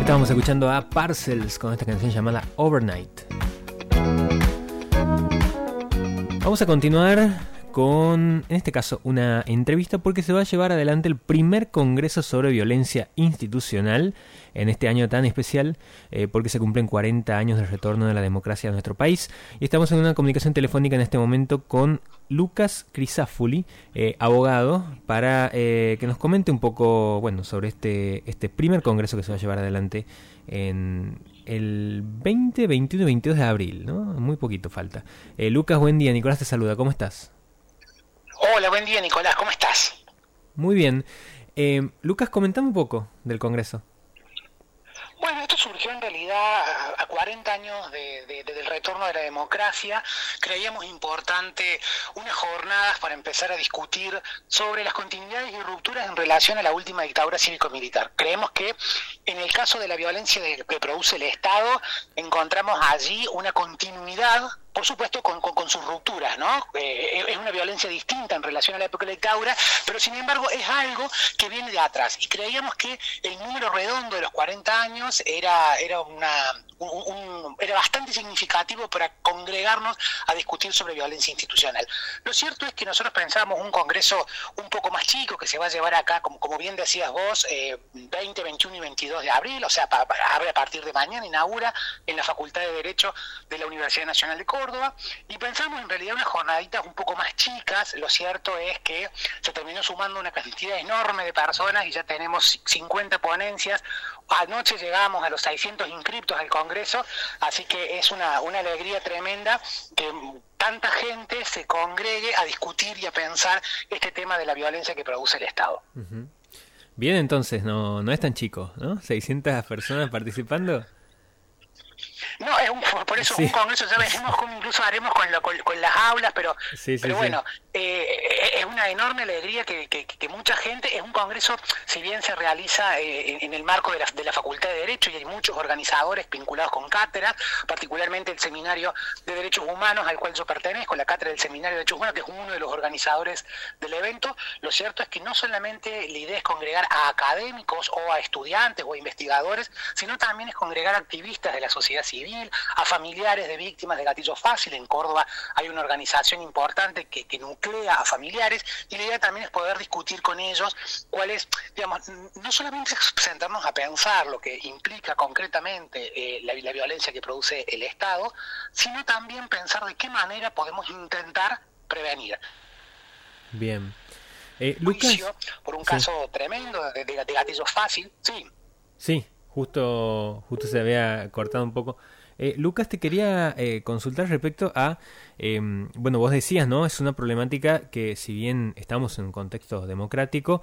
Estábamos escuchando a Parcels con esta canción llamada Overnight. Vamos a continuar con, en este caso, una entrevista porque se va a llevar adelante el primer Congreso sobre Violencia Institucional en este año tan especial eh, porque se cumplen 40 años del retorno de la democracia a nuestro país. Y estamos en una comunicación telefónica en este momento con Lucas Crisafuli, eh, abogado, para eh, que nos comente un poco bueno, sobre este, este primer Congreso que se va a llevar adelante en el 20, 21 y 22 de abril, ¿no? Muy poquito falta. Lucas, buen día. Nicolás te saluda. ¿Cómo estás? Hola, buen día Nicolás, ¿cómo estás? Muy bien. Lucas, comentame un poco del Congreso. Bueno, esto surgió en realidad a 40 años del retorno de la democracia. Creíamos importante unas jornadas para empezar a discutir sobre las continuidades y rupturas en relación a la última dictadura cívico-militar. Creemos que en el caso de la violencia que produce el Estado, encontramos allí una continuidad por supuesto con, con, sus rupturas, ¿no? Eh, es una violencia distinta en relación a la época de dictadura, pero sin embargo es algo que viene de atrás. Y creíamos que el número redondo de los 40 años era, era una, era bastante significativo para congregarnos a discutir sobre violencia institucional. Lo cierto es que nosotros pensábamos un congreso un poco más chico que se va a llevar acá, como, bien decías vos, 20, eh, 21 y 22 de abril, o sea, abre a partir de mañana, inaugura en la Facultad de Derecho de la Universidad Nacional de Córdoba, y pensamos en realidad unas jornaditas un poco más chicas, lo cierto es que se terminó sumando una cantidad enorme de personas y ya tenemos 50 ponencias, anoche llegamos a los 600 inscriptos al Congreso, Congreso, así que es una, una alegría tremenda que tanta gente se congregue a discutir y a pensar este tema de la violencia que produce el Estado. Bien, entonces, no, no es tan chico, ¿no? 600 personas participando. No, es un, por eso un congreso, ya veremos cómo incluso haremos con, con, las aulas, pero, pero bueno, eh, es una enorme alegría que, que, mucha gente, es un congreso, si bien se realiza eh, en, el marco de la, de la Facultad de Derecho y hay muchos organizadores vinculados con cátedra, particularmente el Seminario de Derechos Humanos al cual yo pertenezco, la cátedra del Seminario de Derechos Humanos, que es uno de los organizadores del evento, lo cierto es que no solamente la idea es congregar a académicos o a estudiantes o a investigadores, sino también es congregar activistas de la sociedad civil, a familiares de víctimas de gatillo fácil. En Córdoba hay una organización importante que, nuclea a familiares y la idea también es poder discutir con ellos cuál es, digamos, no solamente sentarnos a pensar lo que implica concretamente eh, la, violencia que produce el Estado, sino también pensar de qué manera podemos intentar prevenir. Bien. Eh, Lucas, por un caso tremendo de, de, gatillo fácil, sí. Sí, justo, justo se había cortado un poco. Eh, Lucas, te quería eh, consultar respecto a, em, bueno, vos decías, ¿no? Es una problemática que si bien estamos en un contexto democrático,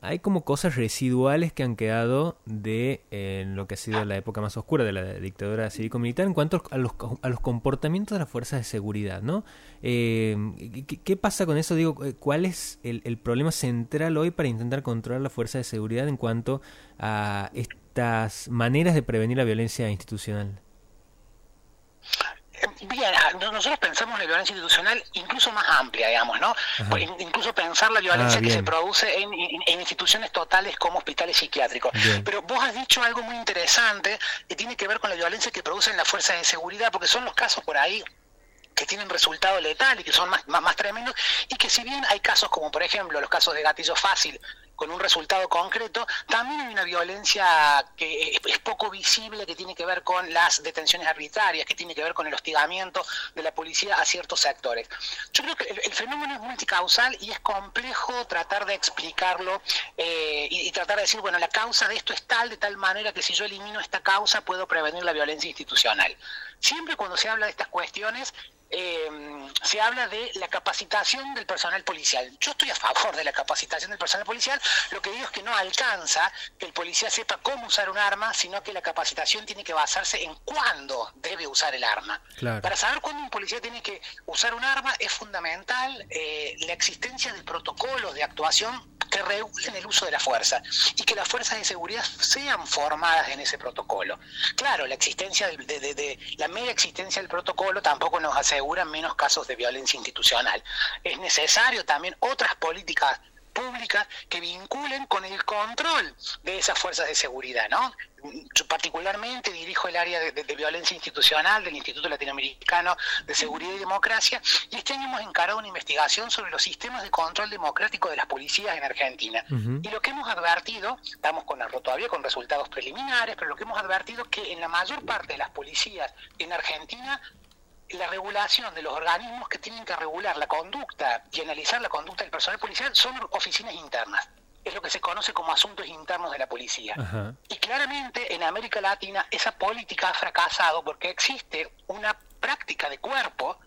hay como cosas residuales que han quedado de lo que ha sido la época más oscura de la dictadura cívico-militar en cuanto a los, a los comportamientos de las fuerzas de seguridad, ¿no? Em, ¿qué, pasa con eso? Digo, eh, ¿cuál es el, el, problema central hoy para intentar controlar la fuerza de seguridad en cuanto a estas maneras de prevenir la violencia institucional? Nosotros pensamos en la violencia institucional incluso más amplia, digamos, ¿no? Incluso pensar la violencia ah, que se produce en, instituciones totales como hospitales psiquiátricos. Pero vos has dicho algo muy interesante que tiene que ver con la violencia que producen las fuerzas de seguridad, porque son los casos por ahí que tienen resultado letal y que son más, más, más, tremendos, y que si bien hay casos como por ejemplo los casos de gatillo fácil con un resultado concreto, también hay una violencia que es poco visible, que tiene que ver con las detenciones arbitrarias, que tiene que ver con el hostigamiento de la policía a ciertos sectores. Yo creo que el, fenómeno es multicausal y es complejo tratar de explicarlo eh, y, tratar de decir, bueno, la causa de esto es tal, de tal manera que si yo elimino esta causa puedo prevenir la violencia institucional. Siempre cuando se habla de estas cuestiones, eh, se habla de la capacitación del personal policial. Yo estoy a favor de la capacitación del personal policial, lo que digo es que no alcanza que el policía sepa cómo usar un arma, sino que la capacitación tiene que basarse en cuándo debe usar el arma. Para saber cuándo un policía tiene que usar un arma es fundamental eh, la existencia de protocolos de actuación que regulen el uso de la fuerza y que las fuerzas de seguridad sean formadas en ese protocolo. Claro, la existencia de, de la mera existencia del protocolo tampoco nos asegura menos casos de violencia institucional. Es necesario también otras políticas públicas que vinculen con el control de esas fuerzas de seguridad, ¿no? Yo particularmente dirijo el área de, violencia institucional del Instituto Latinoamericano de Seguridad y Democracia y este año hemos encarado una investigación sobre los sistemas de control democrático de las policías en Argentina. Y lo que hemos advertido, estamos con, todavía con resultados preliminares, pero lo que hemos advertido es que en la mayor parte de las policías en Argentina la regulación de los organismos que tienen que regular la conducta y analizar la conducta del personal policial son oficinas internas. Es lo que se conoce como asuntos internos de la policía. Y claramente en América Latina esa política ha fracasado porque existe una práctica de cuerpo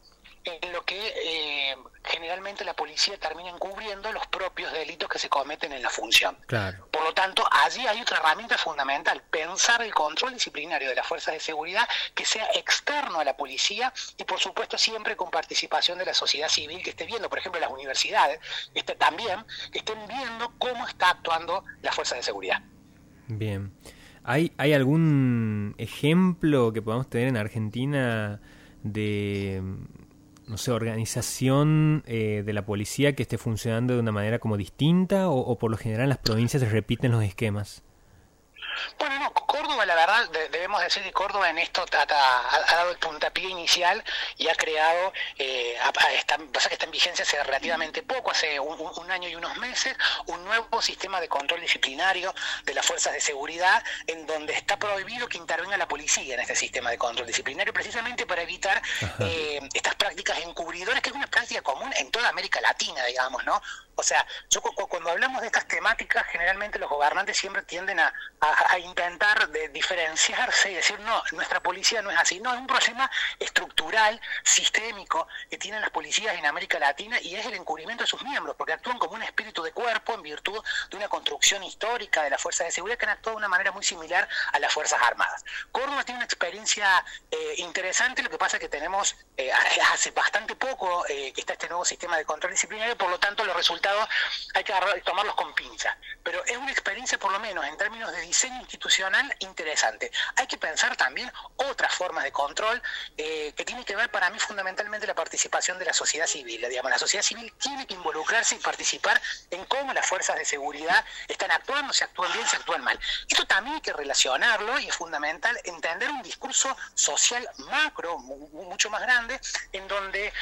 en lo que eh, generalmente la policía termina encubriendo los propios delitos que se cometen en la función. Por lo tanto, allí hay otra herramienta fundamental, pensar el control disciplinario de las fuerzas de seguridad que sea externo a la policía y por supuesto siempre con participación de la sociedad civil que esté viendo, por ejemplo, las universidades, este, también, que estén viendo cómo está actuando la fuerza de seguridad. Bien. ¿Hay, ¿Hay algún ejemplo que podamos tener en Argentina de no sé, organización eh, de la policía que esté funcionando de una manera como distinta o, o por lo general en las provincias se repiten los esquemas? Bueno, no, Córdoba, la verdad, debemos decir que Córdoba en esto ha, dado el puntapié inicial y ha creado, eh, pasa que está en vigencia hace relativamente poco, hace un, año y unos meses, un nuevo sistema de control disciplinario de las fuerzas de seguridad en donde está prohibido que intervenga la policía en este sistema de control disciplinario precisamente para evitar eh, estas prácticas encubridoras, que es una práctica común en toda América Latina, digamos, ¿no? O sea, yo cuando hablamos de estas temáticas, generalmente los gobernantes siempre tienden a, intentar de diferenciarse y decir, no, nuestra policía no es así. No, es un problema estructural, sistémico, que tienen las policías en América Latina y es el encubrimiento de sus miembros, porque actúan como un espíritu de cuerpo en virtud de una construcción histórica de las fuerzas de seguridad que han actuado de una manera muy similar a las Fuerzas Armadas. Córdoba tiene una experiencia eh, interesante, lo que pasa es que tenemos eh, hace bastante poco eh, que está este nuevo sistema de control disciplinario, por lo tanto los resultados hay que tomarlos con pinza. Pero es una experiencia, por lo menos en términos de diseño institucional, interesante. Hay que pensar también otras formas de control eh, que tienen que ver para mí fundamentalmente la participación de la sociedad civil. Digamos, la sociedad civil tiene que involucrarse y participar en cómo las fuerzas de seguridad están actuando, si actúan bien, si actúan mal. Esto también hay que relacionarlo y es fundamental entender un discurso social macro, mucho más grande, en donde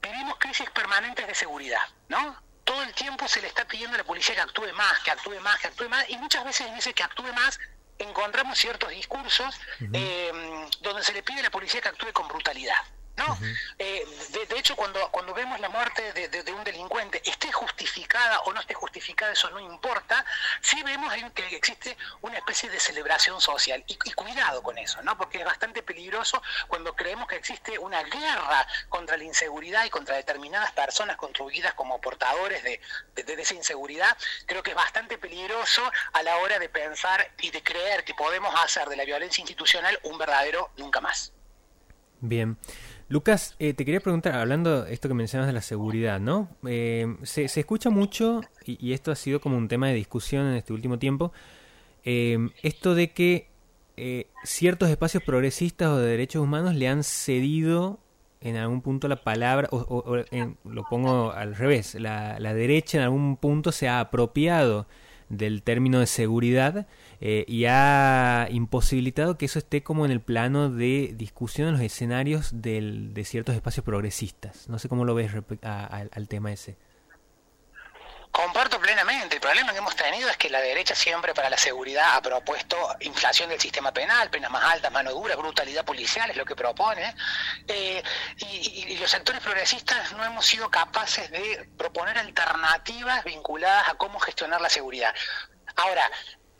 vivimos crisis permanentes de seguridad, ¿no? Todo el tiempo se le está pidiendo a la policía que actúe más, que actúe más, que actúe más, y muchas veces en ese que actúe más encontramos ciertos discursos eh, donde se le pide a la policía que actúe con brutalidad. ¿No? Eh, de, hecho, cuando, cuando vemos la muerte de, un delincuente, esté justificada o no esté justificada, eso no importa, sí vemos que existe una especie de celebración social. Y, cuidado con eso, ¿no? Porque es bastante peligroso cuando creemos que existe una guerra contra la inseguridad y contra determinadas personas contribuidas como portadores de, de esa inseguridad. Creo que es bastante peligroso a la hora de pensar y de creer que podemos hacer de la violencia institucional un verdadero nunca más. Bien. Lucas, eh, te quería preguntar, hablando de esto que mencionas de la seguridad, ¿no? Eh, se, escucha mucho, y, esto ha sido como un tema de discusión en este último tiempo, eh, esto de que ciertos espacios progresistas o de derechos humanos le han cedido en algún punto la palabra, o, lo pongo al revés, la derecha en algún punto se ha apropiado del término de seguridad eh, y ha imposibilitado que eso esté como en el plano de discusión en los escenarios del, de ciertos espacios progresistas. No sé cómo lo ves al tema ese. Comparto problema que hemos tenido es que la derecha siempre para la seguridad ha propuesto inflación del sistema penal, penas más altas, mano dura, brutalidad policial, es lo que propone. Eh, y, los sectores progresistas no hemos sido capaces de proponer alternativas vinculadas a cómo gestionar la seguridad. Ahora,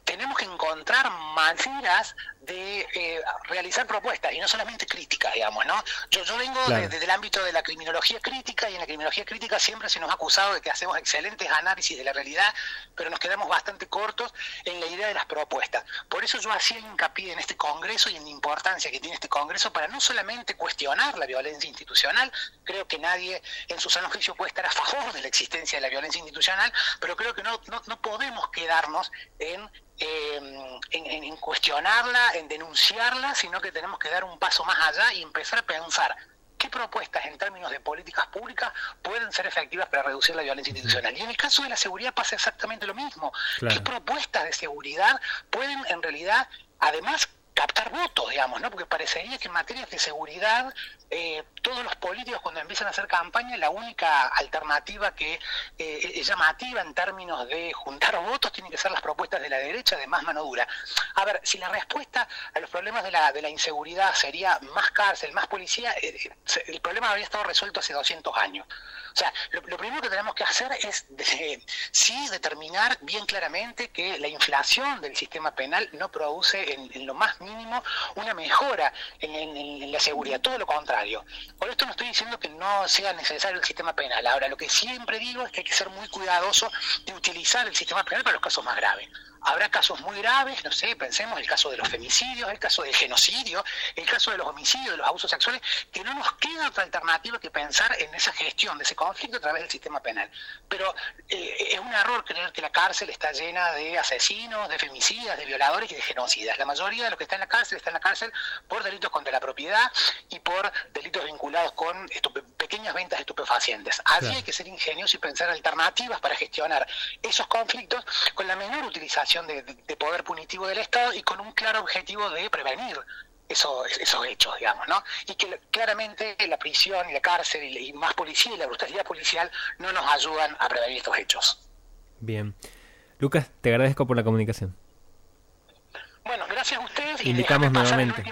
tenemos que encontrar maneras de eh, realizar propuestas y no solamente críticas, digamos, ¿no? Yo, yo vengo desde el ámbito de la criminología crítica y en la criminología crítica siempre se nos ha acusado de que hacemos excelentes análisis de la realidad, pero nos quedamos bastante cortos en la idea de las propuestas. Por eso yo hacía hincapié en este Congreso y en la importancia que tiene este Congreso para no solamente cuestionar la violencia institucional, creo que nadie en su sano juicio puede estar a favor de la existencia de la violencia institucional, pero creo que no, no, no podemos quedarnos en eh, en, cuestionarla, en denunciarla, sino que tenemos que dar un paso más allá y empezar a pensar qué qué propuestas en términos de políticas públicas pueden ser efectivas para reducir la violencia institucional. Y en el caso de la seguridad pasa exactamente lo mismo. ¿Qué propuestas de seguridad pueden en realidad, además, captar votos, digamos, ¿no? Porque parecería que en materia de seguridad eh, todos los políticos cuando empiezan a hacer campaña la única alternativa que eh, es llamativa en términos de juntar votos tienen que ser las propuestas de la derecha de más mano dura. A ver, si la respuesta a los problemas de la, de la inseguridad sería más cárcel, más policía, eh, el problema habría estado resuelto hace 200 años. O sea, lo, primero que tenemos que hacer es sí determinar bien claramente que la inflación del sistema penal no produce en, lo más mínimo una mejora en, la seguridad, todo lo contrario. Por esto no estoy diciendo que no sea necesario el sistema penal. Ahora, lo que siempre digo es que hay que ser muy cuidadoso de utilizar el sistema penal para los casos más graves. Habrá casos muy graves, no sé, pensemos el caso de los femicidios, el caso del genocidio, el caso de los homicidios, de los abusos sexuales, que no nos queda otra alternativa que pensar en esa gestión de ese conflicto a través del sistema penal. Pero eh, es un error creer que la cárcel está llena de asesinos, de femicidas, de violadores y de genocidas. La mayoría de los que están en la cárcel están en la cárcel por delitos contra la propiedad y por delitos vinculados con pequeñas ventas de estupefacientes. Allí hay que ser ingenioso y pensar alternativas para gestionar esos conflictos con la menor utilización de, poder punitivo del Estado y con un claro objetivo de prevenir esos, esos hechos, digamos, ¿no? Y que claramente la prisión y la cárcel y, más policía y la brutalidad policial no nos ayudan a prevenir estos hechos. Bien. Lucas, te agradezco por la comunicación. Ustedes. Invitamos nuevamente.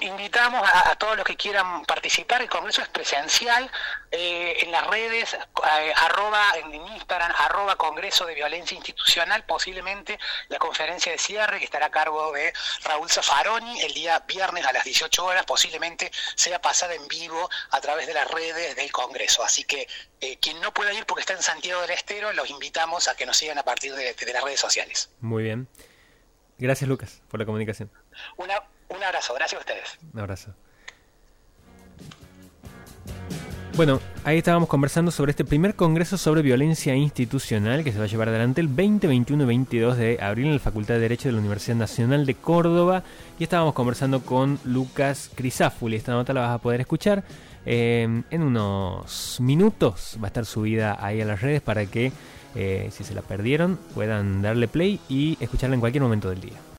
Invitamos a, todos los que quieran participar. El congreso es presencial eh, en las redes, eh, arroba en Instagram, arroba Congreso de Violencia Institucional, posiblemente la conferencia de cierre que estará a cargo de Raúl Zafaroni el día viernes a las 18 horas, posiblemente sea pasada en vivo a través de las redes del Congreso. Así que eh, quien no pueda ir porque está en Santiago del Estero, los invitamos a que nos sigan a partir de las redes sociales. Muy bien. Gracias, Lucas, por la comunicación. un abrazo, gracias a ustedes. Un abrazo. Bueno, ahí estábamos conversando sobre este primer congreso sobre violencia institucional que se va a llevar adelante el 20, 21 y 22 de abril en la Facultad de Derecho de la Universidad Nacional de Córdoba. Y estábamos conversando con Lucas Crisáfuli. Esta nota la vas a poder escuchar eh, en unos minutos. Va a estar subida ahí a las redes para que eh, si se la perdieron, puedan darle play y escucharla en cualquier momento del día.